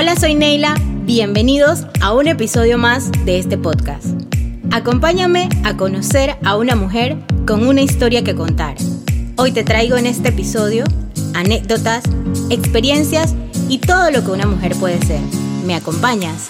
Hola, soy Neila. Bienvenidos a un episodio más de este podcast. Acompáñame a conocer a una mujer con una historia que contar. Hoy te traigo en este episodio anécdotas, experiencias y todo lo que una mujer puede ser. ¿Me acompañas?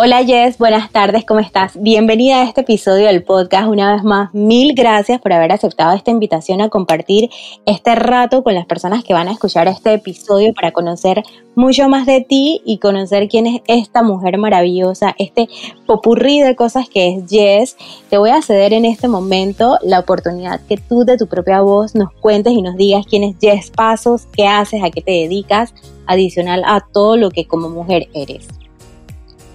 Hola Jess, buenas tardes, ¿cómo estás? Bienvenida a este episodio del podcast. Una vez más, mil gracias por haber aceptado esta invitación a compartir este rato con las personas que van a escuchar este episodio para conocer mucho más de ti y conocer quién es esta mujer maravillosa, este popurrí de cosas que es Jess. Te voy a ceder en este momento la oportunidad que tú de tu propia voz nos cuentes y nos digas quién es Jess Pasos, qué haces, a qué te dedicas, adicional a todo lo que como mujer eres.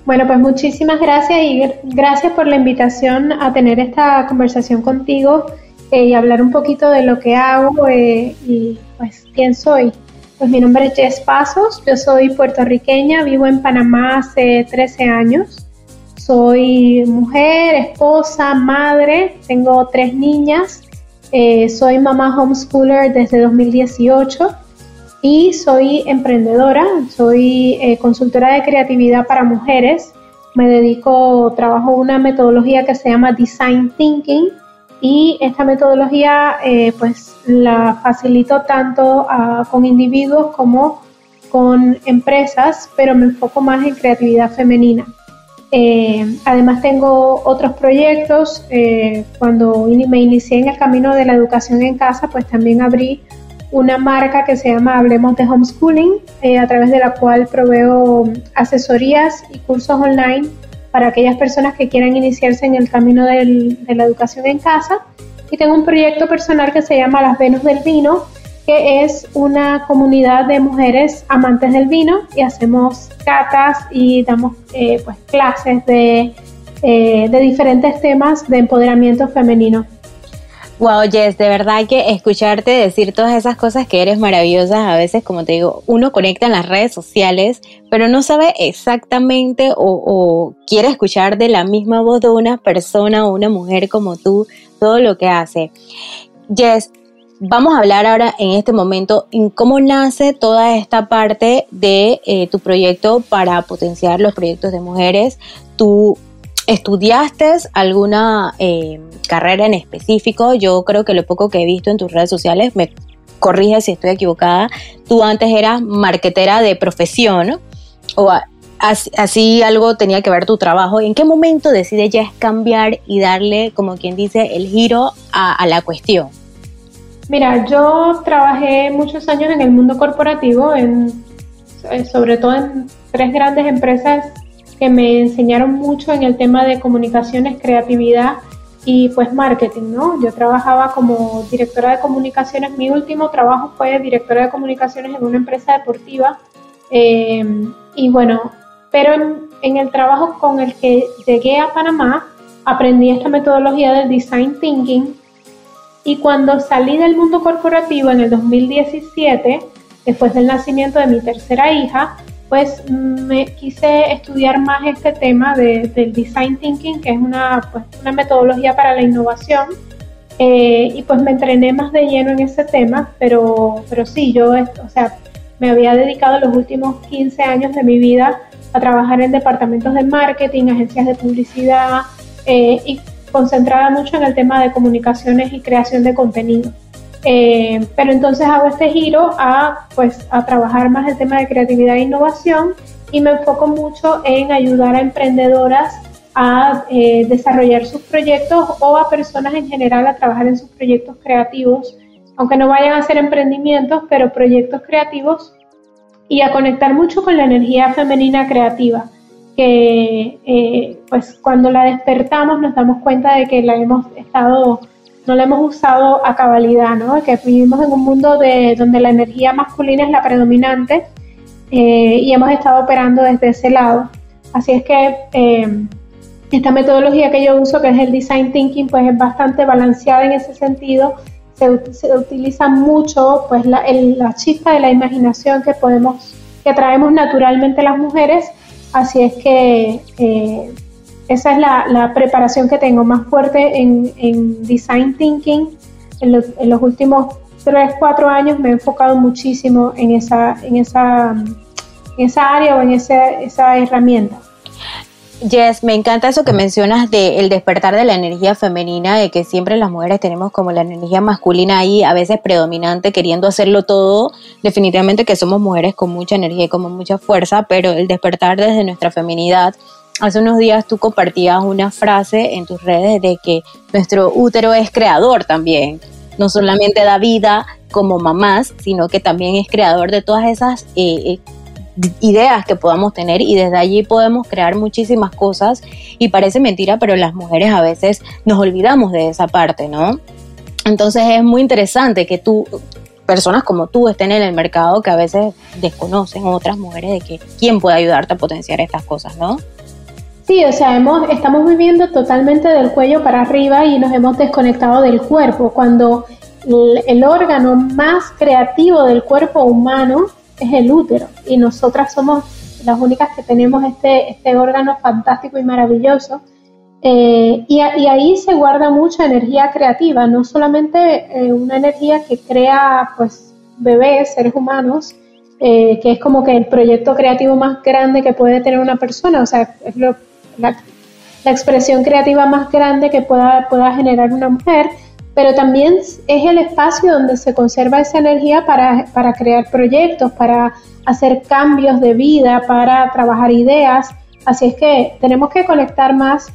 Bueno, pues muchísimas gracias y gracias por la invitación a tener esta conversación contigo eh, y hablar un poquito de lo que hago eh, y pues quién soy. Pues mi nombre es Jess Pasos, yo soy puertorriqueña, vivo en Panamá hace 13 años. Soy mujer, esposa, madre, tengo tres niñas, eh, soy mamá homeschooler desde 2018 y soy emprendedora, soy eh, consultora de creatividad para mujeres. Me dedico, trabajo una metodología que se llama Design Thinking y esta metodología eh, pues la facilito tanto con individuos como con empresas, pero me enfoco más en creatividad femenina. Eh, además tengo otros proyectos. cuando me inicié en el camino de la educación en casa, pues también abrí una marca que se llama Hablemos de Homeschooling, eh, a través de la cual proveo asesorías y cursos online para aquellas personas que quieran iniciarse en el camino de la educación en casa. Y tengo un proyecto personal que se llama Las Venus del Vino, que es una comunidad de mujeres amantes del vino y hacemos catas y damos eh, pues, clases de, eh, de diferentes temas de empoderamiento femenino. Wow, Jess, de verdad que escucharte decir todas esas cosas que eres maravillosas, a veces, como te digo, uno conecta en las redes sociales, pero no sabe exactamente o, quiere escuchar de la misma voz de una persona o una mujer como tú todo lo que hace. Jess, vamos a hablar ahora en este momento en cómo nace toda esta parte de eh, tu proyecto para potenciar los proyectos de mujeres. Tu ¿Estudiaste alguna eh, carrera en específico? Yo creo que lo poco que he visto en tus redes sociales, me corrige si estoy equivocada, tú antes eras marquetera de profesión o así, algo tenía que ver tu trabajo. ¿En qué momento decides ya cambiar y darle, como quien dice, el giro a, la cuestión? Mira, yo trabajé muchos años en el mundo corporativo, en, eh, sobre todo en tres grandes empresas que me enseñaron mucho en el tema de comunicaciones, creatividad y pues marketing, ¿no? Yo trabajaba como directora de comunicaciones, mi último trabajo fue directora de comunicaciones en una empresa deportiva eh, y bueno, pero en, el trabajo con el que llegué a Panamá aprendí esta metodología del design thinking y cuando salí del mundo corporativo en el 2017, después del nacimiento de mi tercera hija, pues me quise estudiar más este tema de, del design thinking, que es una, pues, una metodología para la innovación. Eh, y pues me entrené más de lleno en ese tema, pero, pero sí, yo, o sea, me había dedicado los últimos 15 años de mi vida a trabajar en departamentos de marketing, agencias de publicidad eh, y concentrada mucho en el tema de comunicaciones y creación de contenido. Eh, pero entonces hago este giro a, pues, a trabajar más el tema de creatividad e innovación y me enfoco mucho en ayudar a emprendedoras a eh, desarrollar sus proyectos o a personas en general a trabajar en sus proyectos creativos, aunque no vayan a ser emprendimientos, pero proyectos creativos y a conectar mucho con la energía femenina creativa, que eh, pues cuando la despertamos nos damos cuenta de que la hemos estado no la hemos usado a cabalidad, ¿no? Que vivimos en un mundo de, donde la energía masculina es la predominante eh, y hemos estado operando desde ese lado. Así es que eh, esta metodología que yo uso, que es el design thinking, pues es bastante balanceada en ese sentido. Se, utiliza mucho pues la, chispa de la imaginación que podemos, que traemos naturalmente las mujeres. Así es que eh, esa es la, preparación que tengo más fuerte en, design thinking. En los, últimos 3, 4 años me he enfocado muchísimo en esa, en esa esa área o en esa herramienta. Jess, me encanta eso que mencionas del despertar de la energía femenina, de que siempre las mujeres tenemos como la energía masculina ahí, a veces predominante, queriendo hacerlo todo. Definitivamente que somos mujeres con mucha energía y con mucha fuerza, pero el despertar desde nuestra feminidad. Hace unos días tú compartías una frase en tus redes de que nuestro útero es creador también. No solamente da vida como mamás, sino que también es creador de todas esas eh, eh, ideas que podamos tener y desde allí podemos crear muchísimas cosas y parece mentira, pero las mujeres a veces nos olvidamos de esa parte, ¿no? Entonces es muy interesante que tú, personas como tú estén en el mercado que a veces desconocen otras mujeres de que quién puede ayudarte a potenciar estas cosas, ¿no? Sí, o sea, hemos, estamos viviendo totalmente del cuello para arriba y nos hemos desconectado del cuerpo, cuando el órgano más creativo del cuerpo humano es el útero. Y nosotras somos las únicas que tenemos este, este órgano fantástico y maravilloso. Eh, y, ahí se guarda mucha energía creativa, no solamente eh, una energía que crea pues bebés, seres humanos, eh, que es como que el proyecto creativo más grande que puede tener una persona, o sea, es la, expresión creativa más grande que pueda, pueda generar una mujer, pero también es el espacio donde se conserva esa energía para, crear proyectos, para hacer cambios de vida, para trabajar ideas. Así es que tenemos que conectar más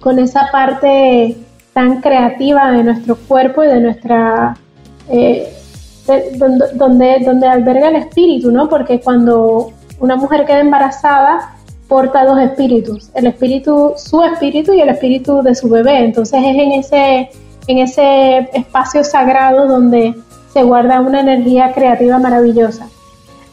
con esa parte tan creativa de nuestro cuerpo y de nuestra... Eh, donde, donde alberga el espíritu, ¿no? Porque cuando una mujer queda embarazada, porta dos espíritus, el espíritu, su espíritu y el espíritu de su bebé. Entonces es en ese en ese espacio sagrado donde se guarda una energía creativa maravillosa.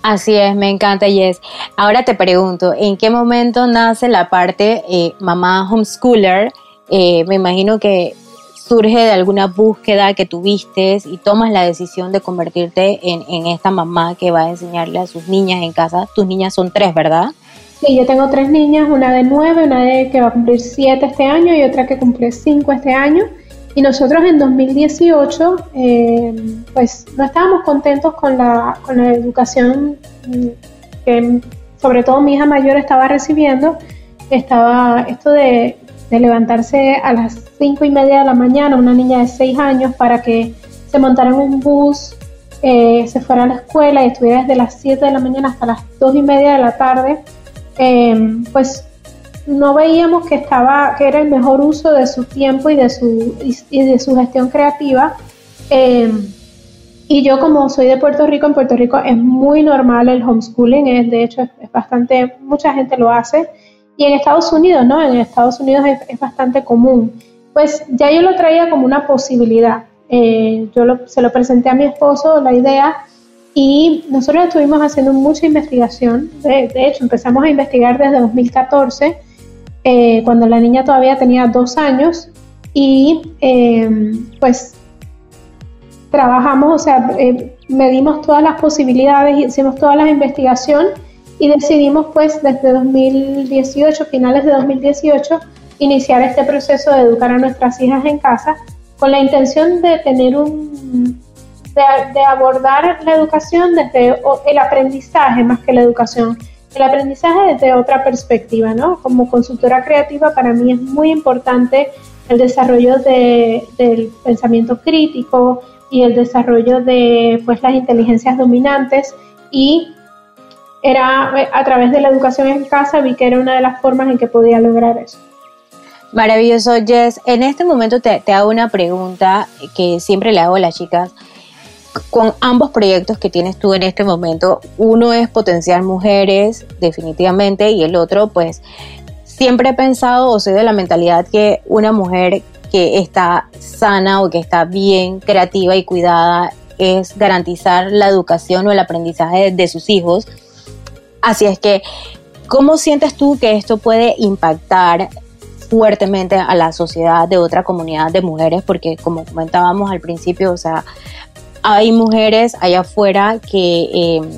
Así es, me encanta Yes. Ahora te pregunto, ¿en qué momento nace la parte eh, mamá homeschooler? Eh, me imagino que surge de alguna búsqueda que tuviste y tomas la decisión de convertirte en, en, esta mamá que va a enseñarle a sus niñas en casa. Tus niñas son tres, ¿verdad? Sí, yo tengo tres niñas, una de nueve, una de que va a cumplir siete este año y otra que cumple cinco este año. Y nosotros en 2018, eh, pues no estábamos contentos con la, educación que sobre todo mi hija mayor estaba recibiendo. Estaba esto de, levantarse a las cinco y media de la mañana, una niña de seis años, para que se montara en un bus, eh, se fuera a la escuela y estuviera desde las 7 de la mañana hasta las dos y media de la tarde, eh, pues no veíamos que estaba que era el mejor uso de su tiempo y de su y, de su gestión creativa. Em, y yo como soy de Puerto Rico en Puerto Rico es muy normal el homeschooling es de hecho es, bastante mucha gente lo hace. Y en Estados Unidos no en Estados Unidos es, bastante común. Pues ya yo lo traía como una posibilidad. Eh, yo se lo presenté a mi esposo la idea y nosotros estuvimos haciendo mucha investigación, de, de, hecho empezamos a investigar desde 2014 eh, cuando la niña todavía tenía dos años. Y eh, pues trabajamos, o sea, eh, medimos todas las posibilidades, hicimos todas las investigaciones y decidimos pues desde 2018, finales de 2018, iniciar este proceso de educar a nuestras hijas en casa con la intención de tener un de, de abordar la educación desde el aprendizaje más que la educación el aprendizaje desde otra perspectiva, ¿no? Como consultora creativa para mí es muy importante el desarrollo del pensamiento crítico y el desarrollo de pues, las inteligencias dominantes y era a través de la educación en casa vi que era una de las formas en que podía lograr eso. Maravilloso, Jess. En este momento te, te hago una pregunta que siempre le hago a las chicas con ambos proyectos que tienes tú en este momento, uno es potenciar mujeres definitivamente y el otro pues siempre he pensado o soy de la mentalidad que una mujer que está sana o que está bien creativa y cuidada es garantizar la educación o el aprendizaje de sus hijos. Así es que, ¿cómo sientes tú que esto puede impactar fuertemente a la sociedad de otra comunidad de mujeres? Porque como comentábamos al principio, o sea, hay mujeres allá afuera que em,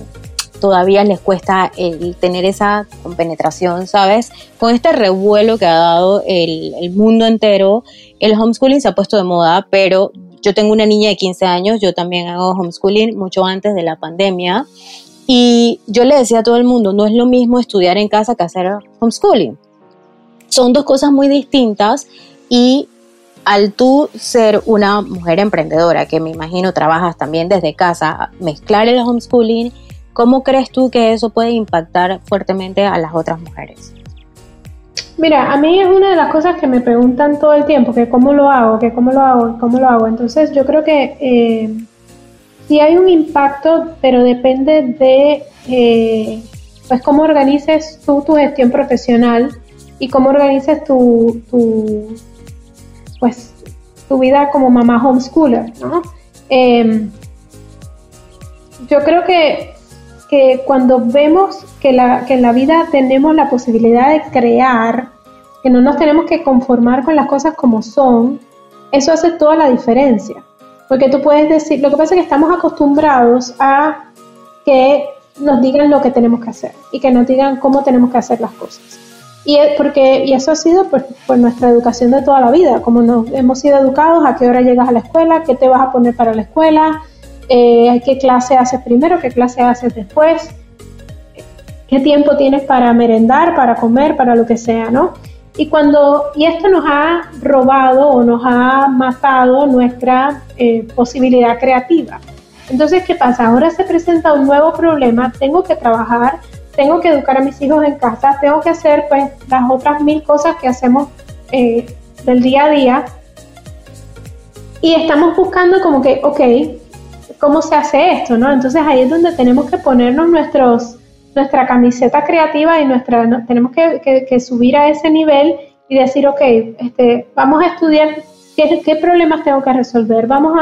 todavía les cuesta el tener esa compenetración, ¿sabes? Con este revuelo que ha dado el, mundo entero, el homeschooling se ha puesto de moda, pero yo tengo una niña de 15 años, yo también hago homeschooling mucho antes de la pandemia. Y yo le decía a todo el mundo, no es lo mismo estudiar en casa que hacer homeschooling. Son dos cosas muy distintas y al tú ser una mujer emprendedora, que me imagino trabajas también desde casa, mezclar el homeschooling, ¿cómo crees tú que eso puede impactar fuertemente a las otras mujeres? Mira, a mí es una de las cosas que me preguntan todo el tiempo, que cómo lo hago, que cómo lo hago, cómo lo hago. Entonces yo creo que eh, sí hay un impacto, pero depende de eh, pues cómo organices tú tu gestión profesional y cómo organices tu, tu pues tu vida como mamá homeschooler, ¿no? Em, yo creo que, que, cuando vemos que, la, que en la vida tenemos la posibilidad de crear, que no nos tenemos que conformar con las cosas como son, eso hace toda la diferencia. Porque tú puedes decir, lo que pasa es que estamos acostumbrados a que nos digan lo que tenemos que hacer y que nos digan cómo tenemos que hacer las cosas. Y, porque, y eso ha sido pues, por nuestra educación de toda la vida, como nos hemos sido educados, a qué hora llegas a la escuela, qué te vas a poner para la escuela, eh, qué clase haces primero, qué clase haces después, qué tiempo tienes para merendar, para comer, para lo que sea, ¿no? Y cuando y esto nos ha robado o nos ha matado nuestra eh, posibilidad creativa. Entonces, ¿qué pasa? Ahora se presenta un nuevo problema, tengo que trabajar, tengo que educar a mis hijos en casa, tengo que hacer pues las otras mil cosas que hacemos eh, del día a día. Y estamos buscando como que, ok, ¿cómo se hace esto? ¿no? Entonces ahí es donde tenemos que ponernos nuestra camiseta creativa y nuestra, tenemos que, subir a ese nivel y decir, ok, este, vamos a estudiar qué, problemas tengo que resolver, vamos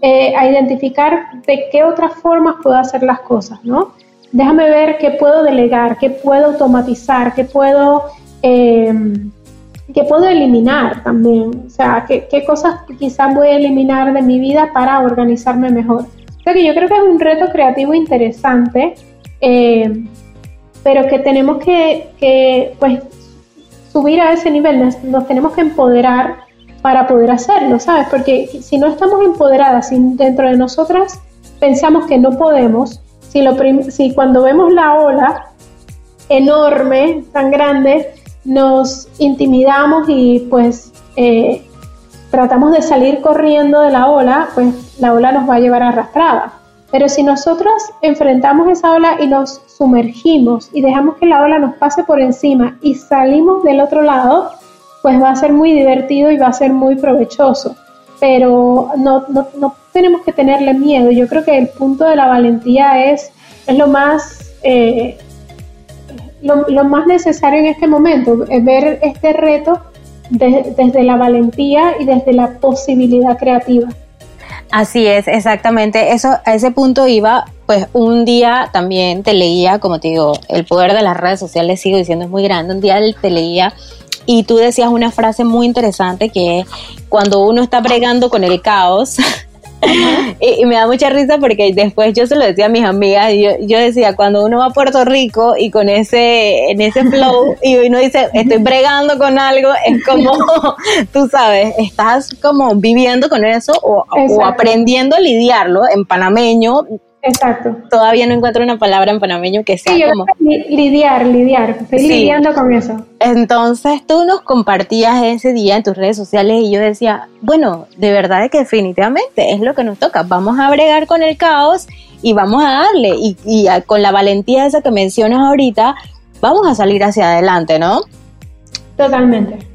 eh, a, identificar de qué otras formas puedo hacer las cosas, ¿no? Déjame ver qué puedo delegar, qué puedo automatizar, qué puedo, em, qué puedo eliminar también, o sea, qué, qué cosas quizás voy a eliminar de mi vida para organizarme mejor. O sea que yo creo que es un reto creativo interesante eh, pero que tenemos que, pues, subir a ese nivel, nos, tenemos que empoderar para poder hacerlo, ¿sabes? Porque si no estamos empoderadas, dentro de nosotras pensamos que no podemos, si, cuando vemos la ola enorme, tan grande, nos intimidamos y pues eh, tratamos de salir corriendo de la ola, pues la ola nos va a llevar arrastrada. Pero si nosotros enfrentamos esa ola y nos sumergimos y dejamos que la ola nos pase por encima y salimos del otro lado, pues va a ser muy divertido y va a ser muy provechoso. Pero no, tenemos que tenerle miedo. Yo creo que el punto de la valentía es, es lo más... Eh, lo, más necesario en este momento, es ver este reto desde la valentía y desde la posibilidad creativa. Así es, exactamente. Eso, a ese punto iba, pues un día también te leía, como te digo, el poder de las redes sociales, sigo diciendo, es muy grande. Un día te leía y tú decías una frase muy interesante que es cuando uno está bregando con el caos, y, me da mucha risa porque después yo se lo decía a mis amigas y yo, decía, cuando uno va a Puerto Rico y con ese, en ese flow y uno dice, estoy bregando con algo, es como, tú sabes, estás como viviendo con eso o, o aprendiendo a lidiarlo en panameño, Exacto. Todavía no encuentro una palabra en panameño que sea sí, como... Lidiar, lidiar, estoy lidiando con eso. Entonces tú nos compartías ese día en tus redes sociales y yo decía, bueno, de verdad es que definitivamente es lo que nos toca, vamos a bregar con el caos y vamos a darle y, y con la valentía esa que mencionas ahorita, vamos a salir hacia adelante, ¿no? Totalmente.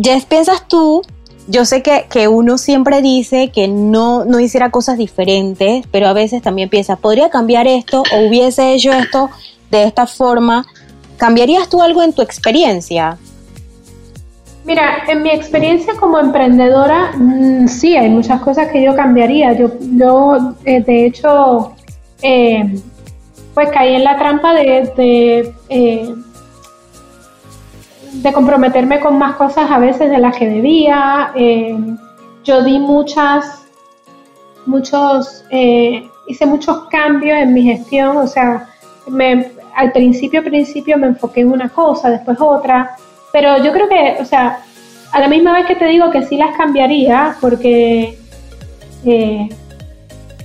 Jess, ¿piensas tú yo sé que, que, uno siempre dice que no, no hiciera cosas diferentes, pero a veces también piensa, podría cambiar esto o hubiese hecho esto de esta forma. ¿Cambiarías tú algo en tu experiencia? Mira, en mi experiencia como emprendedora, mm, sí, hay muchas cosas que yo cambiaría. Yo, eh, de hecho, eh, pues caí en la trampa de, eh, de comprometerme con más cosas a veces de las que debía. Eh, yo di muchas, muchos, eh, hice muchos cambios en mi gestión, o sea, me, al principio, principio me enfoqué en una cosa, después otra, pero yo creo que, o sea, a la misma vez que te digo que sí las cambiaría, porque, eh,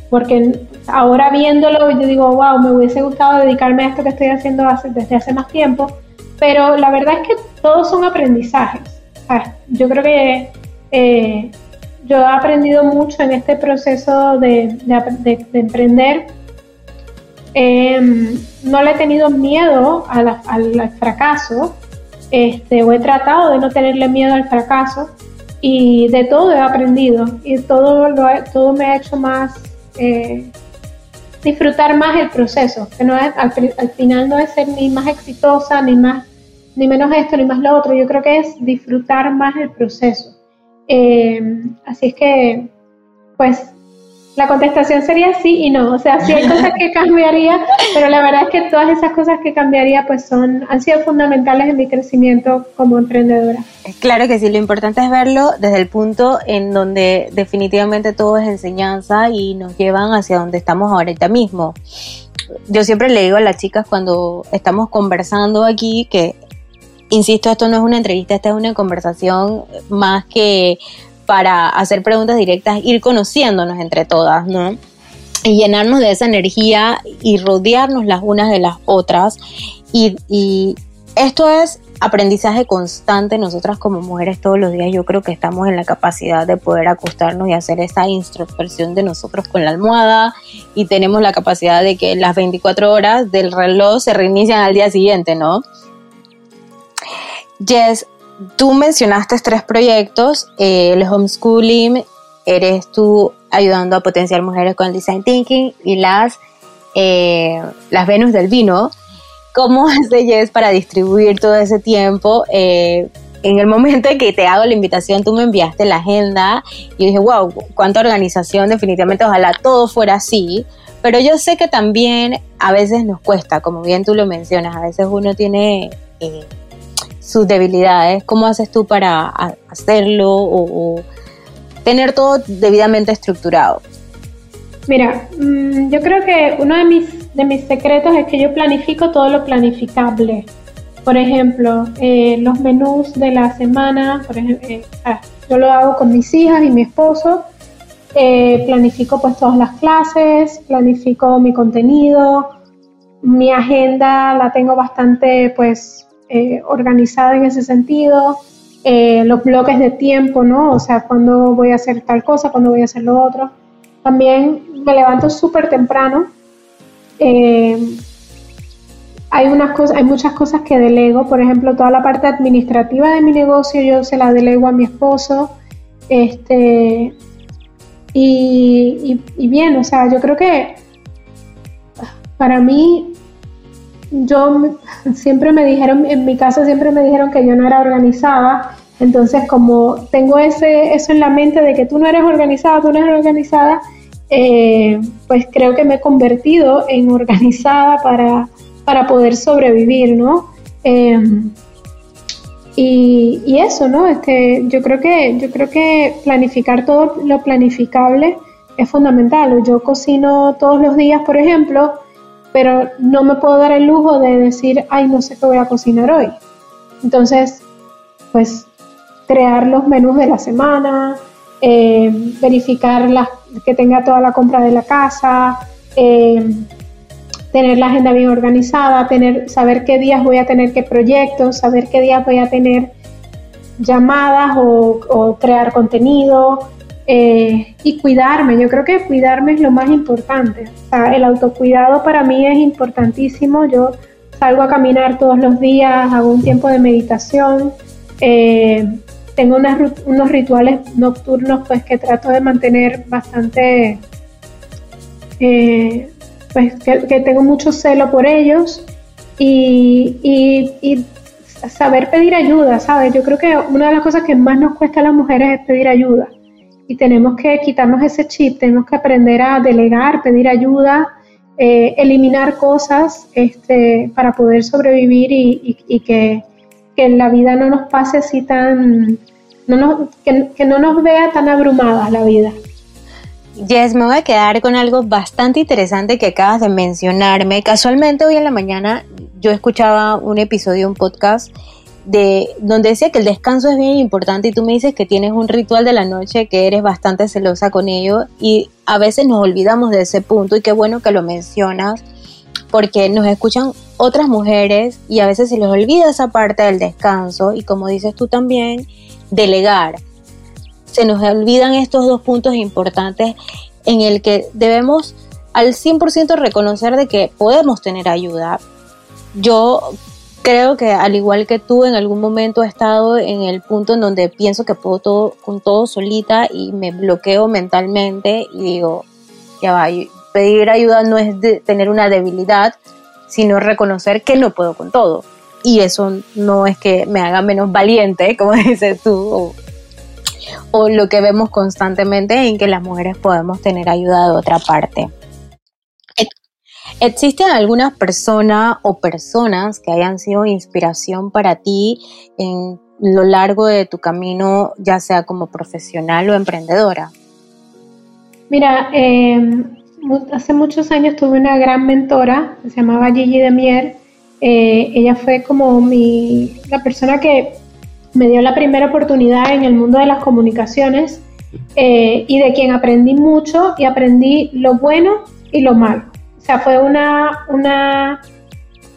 porque ahora viéndolo, yo digo, wow, me hubiese gustado dedicarme a esto que estoy haciendo desde hace más tiempo, pero la verdad es que todos son aprendizajes. yo creo que eh, yo he aprendido mucho en este proceso de, emprender. Em, no le he tenido miedo al fracaso, este, o he tratado de no tenerle miedo al fracaso y de todo he aprendido y todo, lo, todo me ha hecho más eh, disfrutar más el proceso, que no es, al, final no es ser ni más exitosa, ni más ni menos esto, ni más lo otro, yo creo que es disfrutar más el proceso. Eh, así es que, pues, la contestación sería sí y no. O sea, sí hay cosas que cambiaría, pero la verdad es que todas esas cosas que cambiaría pues son, han sido fundamentales en mi crecimiento como emprendedora. Claro que sí, lo importante es verlo desde el punto en donde definitivamente todo es enseñanza y nos llevan hacia donde estamos ahorita mismo. Yo siempre le digo a las chicas cuando estamos conversando aquí que, insisto, esto no es una entrevista, esta es una conversación más que para hacer preguntas directas, ir conociéndonos entre todas, ¿no? Y llenarnos de esa energía y rodearnos las unas de las otras. Y, esto es aprendizaje constante. Nosotras como mujeres todos los días yo creo que estamos en la capacidad de poder acostarnos y hacer esa introspección de nosotros con la almohada y tenemos la capacidad de que las 24 horas del reloj se reinician al día siguiente, ¿no? Jess, tú mencionaste tres proyectos, eh, el homeschooling, eres tú ayudando a potenciar mujeres con el design thinking y las, eh, las Venus del vino. ¿Cómo hace Jess para distribuir todo ese tiempo? Eh, en el momento en que te hago la invitación, tú me enviaste la agenda y dije, wow, cuánta organización, definitivamente, ojalá todo fuera así. Pero yo sé que también a veces nos cuesta, como bien tú lo mencionas, a veces uno tiene sus debilidades, ¿cómo haces tú para hacerlo o, tener todo debidamente estructurado? Mira, mm, yo creo que uno de mis, de mis secretos es que yo planifico todo lo planificable. Por ejemplo, eh, los menús de la semana, por ejemplo, eh, yo lo hago con mis hijas y mi esposo. Eh, planifico pues todas las clases, planifico mi contenido, mi agenda la tengo bastante pues eh, organizada en ese sentido, eh, los bloques de tiempo, ¿no? O sea, cuando voy a hacer tal cosa, cuando voy a hacer lo otro. También me levanto súper temprano. Eh, hay, unas cosas, hay muchas cosas que delego, por ejemplo, toda la parte administrativa de mi negocio yo se la delego a mi esposo. Este, y, y bien, o sea, yo creo que para mí yo siempre me dijeron, en mi casa siempre me dijeron que yo no era organizada, entonces como tengo ese, eso en la mente de que tú no eres organizada, tú no eres organizada, eh, pues creo que me he convertido en organizada para, para poder sobrevivir, ¿no? Em, y, y, eso, ¿no? Este, yo creo que, yo creo que planificar todo lo planificable es fundamental. Yo cocino todos los días, por ejemplo, pero no me puedo dar el lujo de decir, ay, no sé qué voy a cocinar hoy. Entonces, pues crear los menús de la semana, eh, verificar que tenga toda la compra de la casa, eh, tener la agenda bien organizada, tener, saber qué días voy a tener qué proyectos, saber qué días voy a tener llamadas o crear contenido, eh, y cuidarme. Yo creo que cuidarme es lo más importante. El autocuidado para mí es importantísimo. Yo salgo a caminar todos los días, hago un tiempo de meditación. Eh, tengo unos rituales nocturnos pues que trato de mantener bastante, eh, pues que, tengo mucho celo por ellos y, saber pedir ayuda, ¿sabes? Yo creo que una de las cosas que más nos cuesta a las mujeres es pedir ayuda y tenemos que quitarnos ese chip, tenemos que aprender a delegar, pedir ayuda, eh, eliminar cosas este, para poder sobrevivir y, que, que, la vida no nos pase así tan, no que, que, no nos vea tan abrumadas la vida. Jess, me voy a quedar con algo bastante interesante que acabas de mencionarme. Casualmente hoy en la mañana yo escuchaba un episodio, un podcast de donde decía que el descanso es bien importante y tú me dices que tienes un ritual de la noche que eres bastante celosa con ello y a veces nos olvidamos de ese punto y qué bueno que lo mencionas porque nos escuchan otras mujeres y a veces se les olvida esa parte del descanso y como dices tú también, delegar. Se nos olvidan estos dos puntos importantes en el que debemos al 100% reconocer de que podemos tener ayuda. Yo creo que al igual que tú en algún momento he estado en el punto en donde pienso que puedo todo con todo solita y me bloqueo mentalmente y digo, ya va, pedir ayuda no es tener una debilidad, sino reconocer que no puedo con todo. Y eso no es que me haga menos valiente, como dices tú, o, lo que vemos constantemente en que las mujeres podemos tener ayuda de otra parte. ¿Existen algunas personas o personas que hayan sido inspiración para ti en lo largo de tu camino, ya sea como profesional o emprendedora? Mira, eh, hace muchos años tuve una gran mentora, se llamaba Gigi Demier. Eh, ella fue como mi, la persona que me dio la primera oportunidad en el mundo de las comunicaciones eh, y de quien aprendí mucho y aprendí lo bueno y lo malo. Sea, fue una, una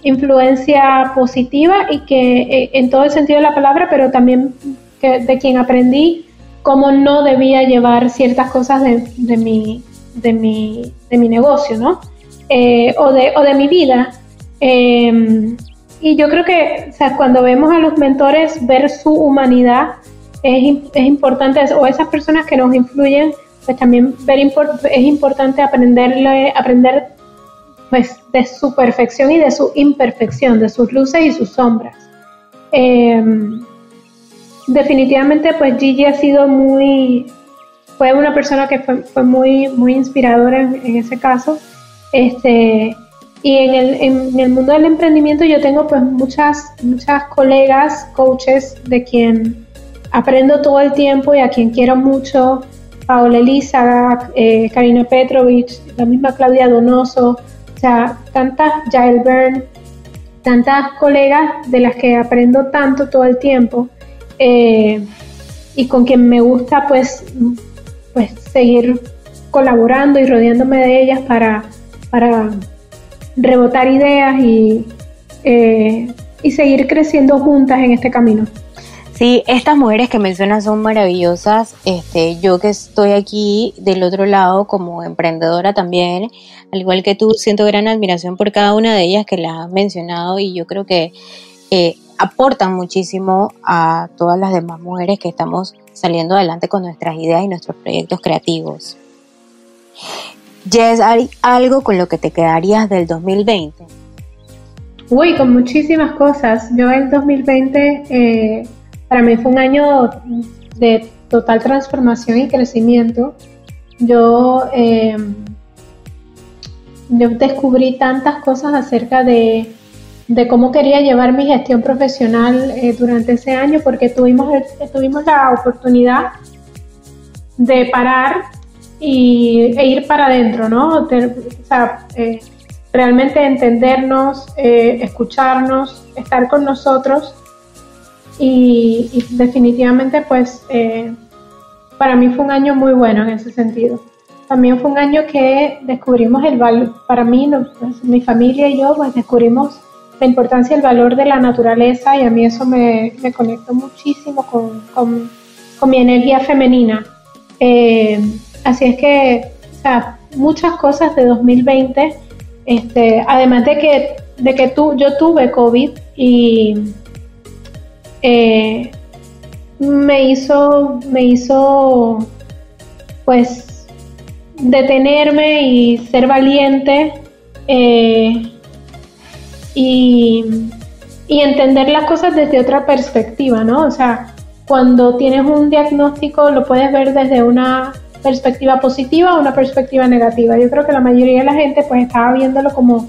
influencia positiva y que eh, en todo el sentido de la palabra, pero también de quien aprendí cómo no debía llevar ciertas cosas de, de mi, de mi, de mi negocio, ¿no? Eh, o, de, o de mi vida. Em, y yo creo que o sea, cuando vemos a los mentores, ver su humanidad es, es importante, o esas personas que nos influyen, pues también es importante aprenderle, aprender pues, de su perfección y de su imperfección, de sus luces y sus sombras. Em, definitivamente, pues Gigi ha sido muy, fue una persona que fue, muy, muy inspiradora en, ese caso. Este, y en el, en el, mundo del emprendimiento yo tengo pues muchas, muchas colegas, coaches de quien aprendo todo el tiempo y a quien quiero mucho. Paola Elisa, eh, Karina Petrovich, la misma Claudia Donoso, sea, tantas, Jael Byrne, tantas colegas de las que aprendo tanto todo el tiempo eh, y con quien me gusta pues pues seguir colaborando y rodeándome de ellas para, para rebotar ideas y, eh, y seguir creciendo juntas en este camino. Sí, estas mujeres que mencionas son maravillosas. Este, yo que estoy aquí del otro lado como emprendedora también, al igual que tú, siento gran admiración por cada una de ellas que las has mencionado y yo creo que eh, aportan muchísimo a todas las demás mujeres que estamos saliendo adelante con nuestras ideas y nuestros proyectos creativos. Jess, ¿hay algo con lo que te quedarías del 2020? Uy, con muchísimas cosas. Yo el 2020 eh, para mí fue un año de total transformación y crecimiento. Yo, eh, descubrí tantas cosas acerca de cómo quería llevar mi gestión profesional eh, durante ese año, porque tuvimos, tuvimos la oportunidad de parar y, e ir para adentro, ¿no? o sea, eh, realmente entendernos, escucharnos, estar con nosotros y, y definitivamente pues para mí fue un año muy bueno en ese sentido. También fue un año que descubrimos el valor, para mí, pues, mi familia y yo, pues descubrimos la importancia y el valor de la naturaleza y a mí eso me, me conectó muchísimo con, con, con mi energía femenina. Eh, así es que, o sea, muchas cosas de 2020, este, además de que, de que tú, yo tuve COVID y eh, me hizo, me hizo, pues, detenerme y ser valiente. Eh, y, entender las cosas desde otra perspectiva, ¿no? O sea, cuando tienes un diagnóstico lo puedes ver desde una perspectiva positiva o una perspectiva negativa. Yo creo que la mayoría de la gente pues estaba viéndolo como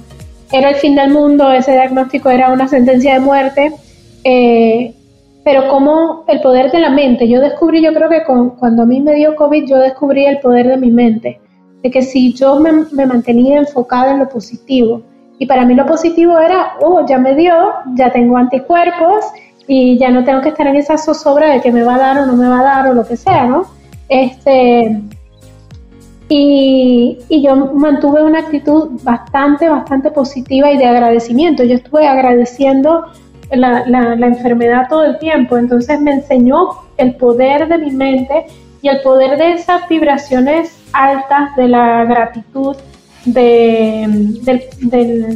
era el fin del mundo, ese diagnóstico era una sentencia de muerte, eh, pero como el poder de la mente, yo descubrí, yo creo que cuando a mí me dio COVID, yo descubrí el poder de mi mente, de que si yo me, mantenía enfocada en lo positivo, y para mí lo positivo era, oh, ya me dio, ya tengo anticuerpos y ya no tengo que estar en esa zozobra de que me va a dar o no me va a dar o lo que sea, ¿no? Este, Y, yo mantuve una actitud bastante, bastante positiva y de agradecimiento. Yo estuve agradeciendo la, enfermedad todo el tiempo, entonces me enseñó el poder de mi mente y el poder de esas vibraciones altas de la gratitud, de,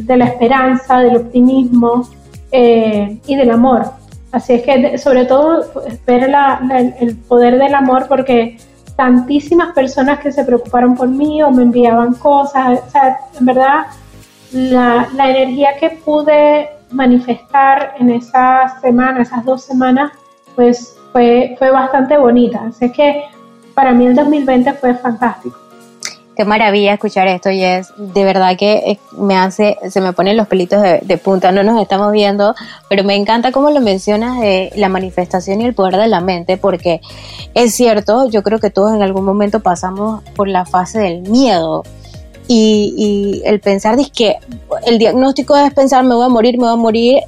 la esperanza, del optimismo eh, y del amor. Así es que sobre todo ver el poder del amor porque tantísimas personas que se preocuparon por mí o me enviaban cosas, o en verdad la energía que pude manifestar en esa semana, esas dos semanas, pues fue, fue bastante bonita. Así que para mí el 2020 fue fantástico. Qué maravilla escuchar esto, Jess. De verdad que eh, me hace, se me ponen los pelitos de, punta. No nos estamos viendo, pero me encanta cómo lo mencionas de la manifestación y el poder de la mente, porque es cierto, yo creo que todos en algún momento pasamos por la fase del miedo. Y, el pensar de que el diagnóstico es pensar me voy a morir, me voy a morir,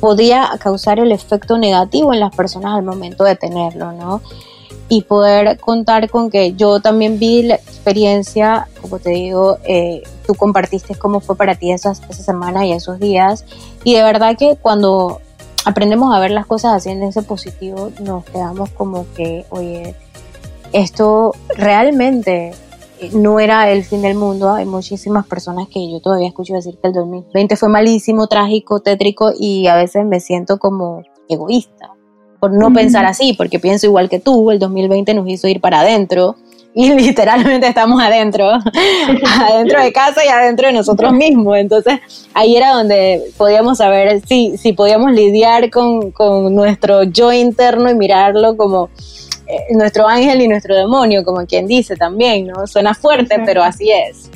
podría causar el efecto negativo en las personas al momento de tenerlo, ¿no? y poder contar con que yo también vi la experiencia, como te digo, eh, tú compartiste cómo fue para ti esas, esa semana y esos días. Y de verdad que cuando aprendemos a ver las cosas haciendo ese positivo, nos quedamos como que, oye, esto realmente no era el fin del mundo. Hay muchísimas personas que yo todavía escucho decir que el 2020 fue malísimo, trágico, tétrico y a veces me siento como egoísta por no pensar así, porque pienso igual que tú, el 2020 nos hizo ir para adentro y literalmente estamos adentro, adentro de casa y adentro de nosotros mismos. Entonces ahí era donde podíamos saber si, si podíamos lidiar con, con nuestro yo interno y mirarlo como eh, nuestro ángel y nuestro demonio, como quien dice también, ¿no? Suena fuerte, pero así es.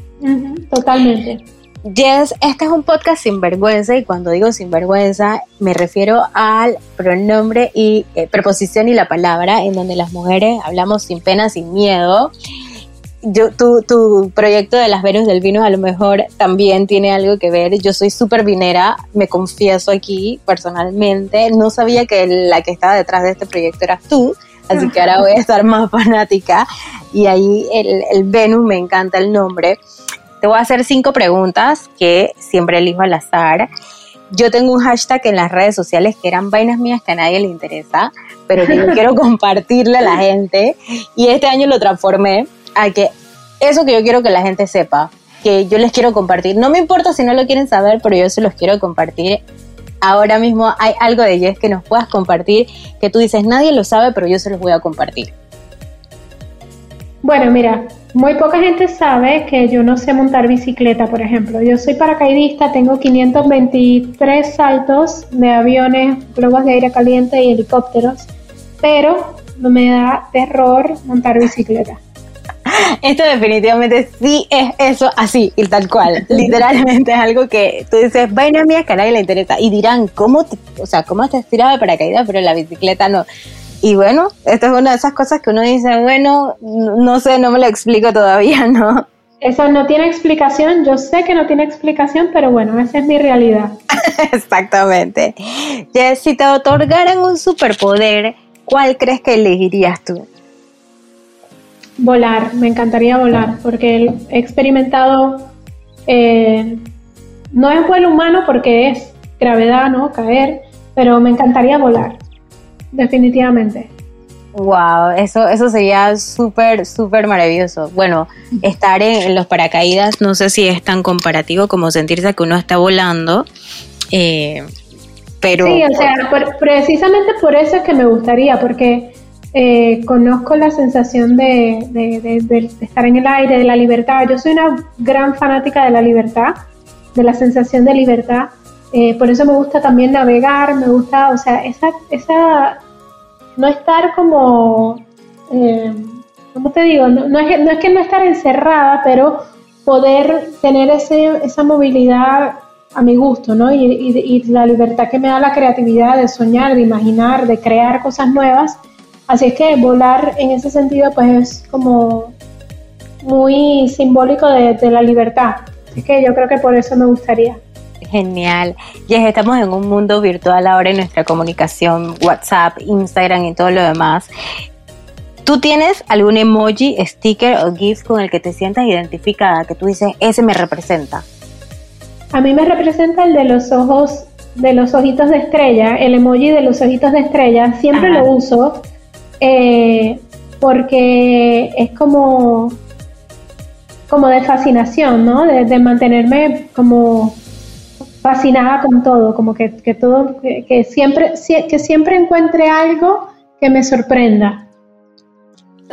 totalmente. Yes, este es un podcast sin vergüenza y cuando digo sin vergüenza me refiero al pronombre y eh, preposición y la palabra en donde las mujeres hablamos sin pena, sin miedo. Yo, tu, tu proyecto de las Venus del Vino a lo mejor también tiene algo que ver. Yo soy súper vinera, me confieso aquí personalmente. No sabía que la que estaba detrás de este proyecto eras tú, así que ahora voy a estar más fanática. Y ahí el, el Venus me encanta el nombre. Te voy a hacer cinco preguntas que siempre elijo al azar. Yo tengo un hashtag en las redes sociales que eran vainas mías que a nadie le interesa, pero que yo quiero compartirle a la gente. Y este año lo transformé a que eso que yo quiero que la gente sepa, que yo les quiero compartir. No me importa si no lo quieren saber, pero yo se los quiero compartir. Ahora mismo hay algo de Jess que nos puedas compartir, que tú dices, nadie lo sabe, pero yo se los voy a compartir. Bueno, mira, muy poca gente sabe que yo no sé montar bicicleta, por ejemplo. Yo soy paracaidista, tengo 523 saltos de aviones, globos de aire caliente y helicópteros, pero me da terror montar bicicleta. Esto definitivamente sí es eso así y tal cual. Literalmente es algo que tú dices, vaina mía que a nadie le interesa. Y dirán, ¿cómo te, o sea, cómo te has tirado de paracaídas, pero la bicicleta no? Y bueno, esta es una de esas cosas que uno dice, bueno, no sé, no me lo explico todavía, ¿no? Eso no tiene explicación, yo sé que no tiene explicación, pero bueno, esa es mi realidad. Exactamente. Si te otorgaran un superpoder, ¿cuál crees que elegirías tú? Volar, me encantaría volar, porque he experimentado, eh, no es vuelo humano porque es gravedad, ¿no? Caer, pero me encantaría volar definitivamente. Wow, eso, eso sería súper, súper maravilloso. Bueno, estar en, los paracaídas, no sé si es tan comparativo como sentirse que uno está volando, eh, pero... Sí, o sea, precisamente por eso es que me gustaría, porque eh, conozco la sensación de, estar en el aire, de la libertad. Yo soy una gran fanática de la libertad, de la sensación de libertad. Eh, por eso me gusta también navegar, me gusta, o sea, esa, esa no estar como, eh, ¿cómo te digo? No, es, no es que no estar encerrada, pero poder tener ese, esa movilidad a mi gusto, ¿no? Y, la libertad que me da la creatividad de soñar, de imaginar, de crear cosas nuevas. Así es que volar en ese sentido, pues es como muy simbólico de, de la libertad. Así que yo creo que por eso me gustaría. Genial. Ya estamos en un mundo virtual ahora en nuestra comunicación, WhatsApp, Instagram y todo lo demás. ¿Tú tienes algún emoji, sticker o GIF con el que te sientas identificada, que tú dices, ese me representa? A mí me representa el de los ojos, de los ojitos de estrella, el emoji de los ojitos de estrella. Siempre lo uso eh, porque es como, como de fascinación, ¿no? De, mantenerme como fascinada con todo, como que, todo, que, siempre, que siempre encuentre algo que me sorprenda.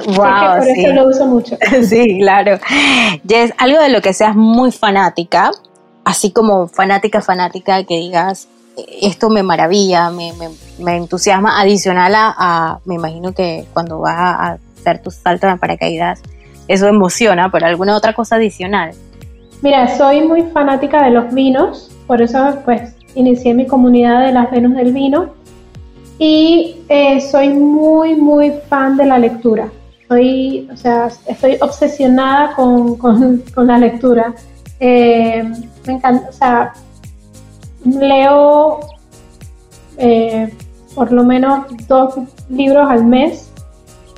Wow, por eso lo uso mucho. Sí, claro. Jess, algo de lo que seas muy fanática, así como fanática, fanática, que digas, esto me maravilla, me, me, entusiasma, adicional a, me imagino que cuando vas a hacer tus saltos de paracaídas, eso emociona, pero alguna otra cosa adicional. Mira, soy muy fanática de los vinos, por eso pues inicié mi comunidad de las Venus del Vino y eh, soy muy, muy fan de la lectura. Soy, o sea, estoy obsesionada con, con, la lectura. Eh, me encanta, o sea, leo eh, por lo menos dos libros al mes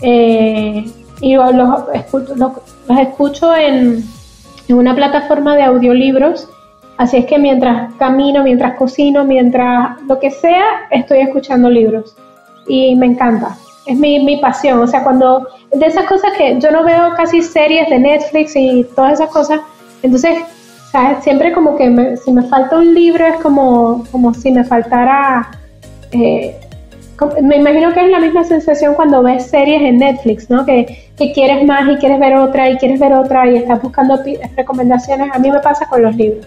eh, y los, escucho, escucho en, en, una plataforma de audiolibros. Así es que mientras camino, mientras cocino, mientras lo que sea, estoy escuchando libros. Y me encanta. Es mi, mi pasión. O sea, cuando de esas cosas que yo no veo casi series de Netflix y todas esas cosas. Entonces, Siempre como que si me falta un libro es como, como si me faltara... Eh, me imagino que es la misma sensación cuando ves series en Netflix, ¿no? Que, que, quieres más y quieres ver otra y quieres ver otra y estás buscando recomendaciones. A mí me pasa con los libros.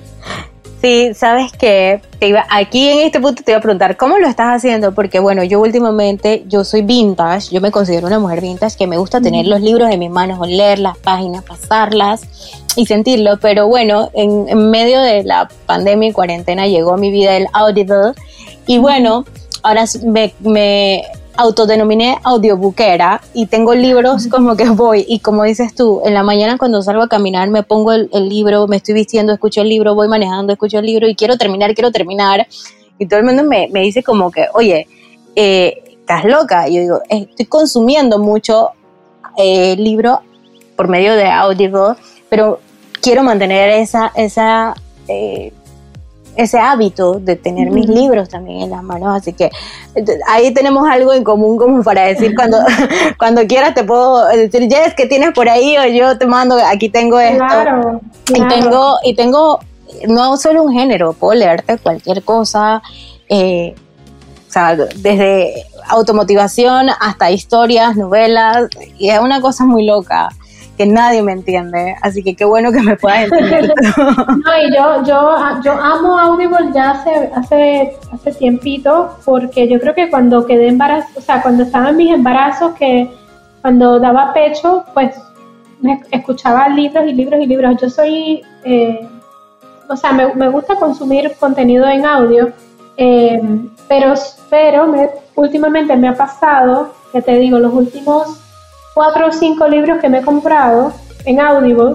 Sí, sabes que iba, aquí en este punto te iba a preguntar, ¿cómo lo estás haciendo? Porque bueno, yo últimamente, yo soy vintage, yo me considero una mujer vintage que me gusta tener los libros en mis manos, o leer las páginas, pasarlas y sentirlo, pero bueno, en, medio de la pandemia y cuarentena llegó a mi vida el Audible y bueno, ahora me, me autodenominé audiobookera y tengo libros como que voy y como dices tú, en la mañana cuando salgo a caminar me pongo el, libro, me estoy vistiendo, escucho el libro, voy manejando, escucho el libro y quiero terminar, quiero terminar. Y todo el mundo me, dice como que, oye, eh, estás loca. Y yo digo, estoy consumiendo mucho eh, libro por medio de Audible, pero quiero mantener esa, esa eh, ese hábito de tener mis libros también en las manos, así que ahí tenemos algo en común como para decir cuando, cuando quieras te puedo decir, Jess, ¿qué tienes por ahí? O yo te mando, aquí tengo esto. Claro, Y tengo, y tengo no solo un género, puedo leerte cualquier cosa, eh, o sea, desde automotivación hasta historias, novelas, y es una cosa muy loca que nadie me entiende, así que qué bueno que me puedas entender. no, y yo, yo, yo amo Audible ya hace, hace, hace tiempito, porque yo creo que cuando quedé embarazada, o sea, cuando estaba en mis embarazos, que cuando daba pecho, pues me escuchaba libros y libros y libros. Yo soy, eh, o sea, me, me, gusta consumir contenido en audio, eh, pero, pero me, últimamente me ha pasado, que te digo, los últimos cuatro o cinco libros que me he comprado en Audible,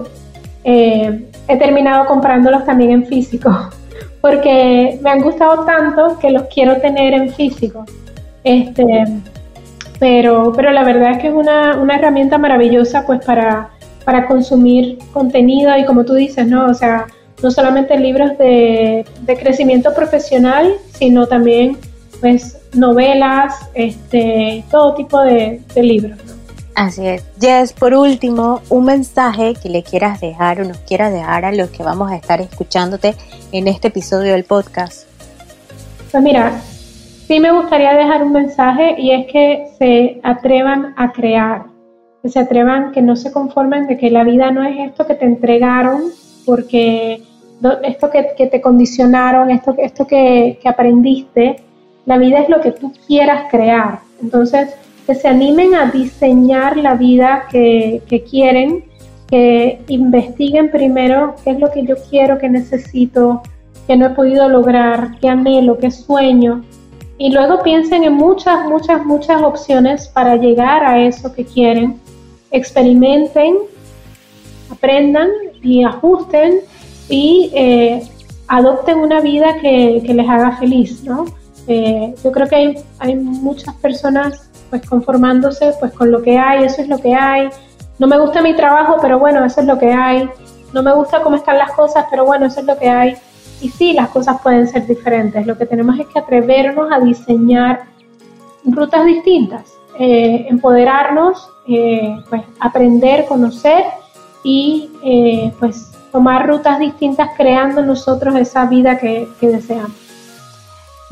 eh, he terminado comprándolos también en físico, porque me han gustado tanto que los quiero tener en físico. Este, pero, pero la verdad es que es una, una herramienta maravillosa pues para, para consumir contenido y como tú dices, ¿no? O sea, no solamente libros de, de crecimiento profesional, sino también pues novelas, este, todo tipo de, de libros. Así es. Jess, por último, un mensaje que le quieras dejar o nos quieras dejar a los que vamos a estar escuchándote en este episodio del podcast. Pues mira, sí me gustaría dejar un mensaje y es que se atrevan a crear, que se atrevan, que no se conformen de que la vida no es esto que te entregaron, porque esto que, te condicionaron, esto, esto que, que aprendiste, la vida es lo que tú quieras crear. Entonces, que se animen a diseñar la vida que, quieren, que investiguen primero qué es lo que yo quiero, qué necesito, qué no he podido lograr, qué anhelo, qué sueño. Y luego piensen en muchas, muchas, muchas opciones para llegar a eso que quieren. Experimenten, aprendan y ajusten y eh, adopten una vida que, les haga feliz, ¿no? Eh, yo creo que hay, hay muchas personas pues conformándose pues con lo que hay, eso es lo que hay. No me gusta mi trabajo, pero bueno, eso es lo que hay. No me gusta cómo están las cosas, pero bueno, eso es lo que hay. Y sí, las cosas pueden ser diferentes. Lo que tenemos es que atrevernos a diseñar rutas distintas, eh, empoderarnos, eh, pues aprender, conocer y eh, pues tomar rutas distintas creando nosotros esa vida que, que deseamos.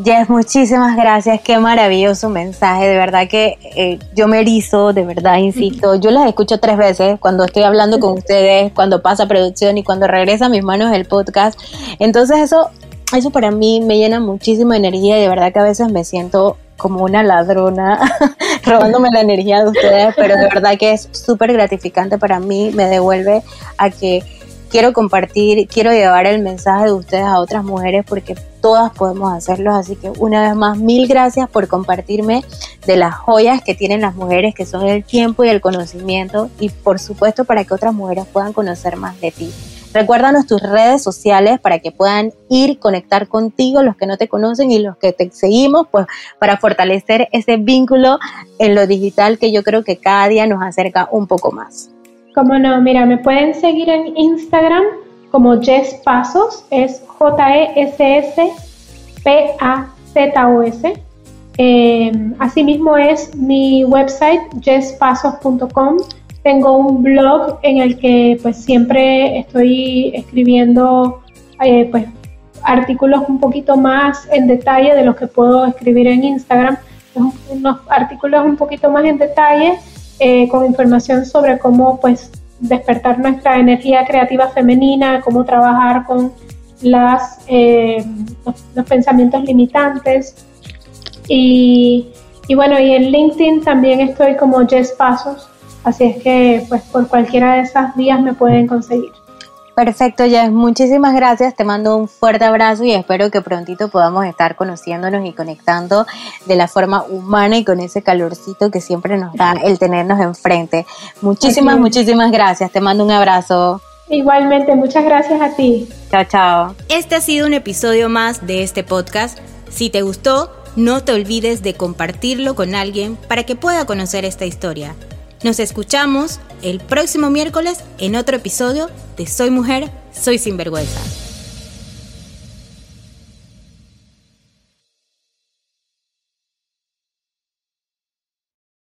Jess, muchísimas gracias, qué maravilloso mensaje, de verdad que eh, yo me erizo, de verdad, insisto, yo las escucho tres veces cuando estoy hablando con ustedes, cuando pasa producción y cuando regresa a mis manos el podcast, entonces eso, eso para mí me llena muchísimo de energía y de verdad que a veces me siento como una ladrona robándome la energía de ustedes, pero de verdad que es súper gratificante para mí, me devuelve a que quiero compartir, quiero llevar el mensaje de ustedes a otras mujeres porque todas podemos hacerlo. Así que una vez más, mil gracias por compartirme de las joyas que tienen las mujeres, que son el tiempo y el conocimiento, y por supuesto para que otras mujeres puedan conocer más de ti. Recuérdanos tus redes sociales para que puedan ir, conectar contigo, los que no te conocen y los que te seguimos, pues para fortalecer ese vínculo en lo digital que yo creo que cada día nos acerca un poco más. Como no, mira, me pueden seguir en Instagram como Jess Pasos, es J-E-S-S-P-A-Z-O-S. Em, asimismo es mi website jesspasos.com. Tengo un blog en el que pues siempre estoy escribiendo eh, pues artículos un poquito más en detalle de los que puedo escribir en Instagram, unos artículos un poquito más en detalle eh, con información sobre cómo pues despertar nuestra energía creativa femenina, cómo trabajar con las, eh, los, pensamientos limitantes. Y, y, bueno, y en LinkedIn también estoy como Jess Pasos, así es que pues por cualquiera de esas vías me pueden conseguir. Perfecto, Jess. Muchísimas gracias. Te mando un fuerte abrazo y espero que prontito podamos estar conociéndonos y conectando de la forma humana y con ese calorcito que siempre nos da el tenernos enfrente. Muchísimas, muchísimas gracias. Te mando un abrazo. Igualmente, muchas gracias a ti. Chao, chao. Este ha sido un episodio más de este podcast. Si te gustó, no te olvides de compartirlo con alguien para que pueda conocer esta historia. Nos escuchamos el próximo miércoles en otro episodio de Soy Mujer, Soy Sinvergüenza.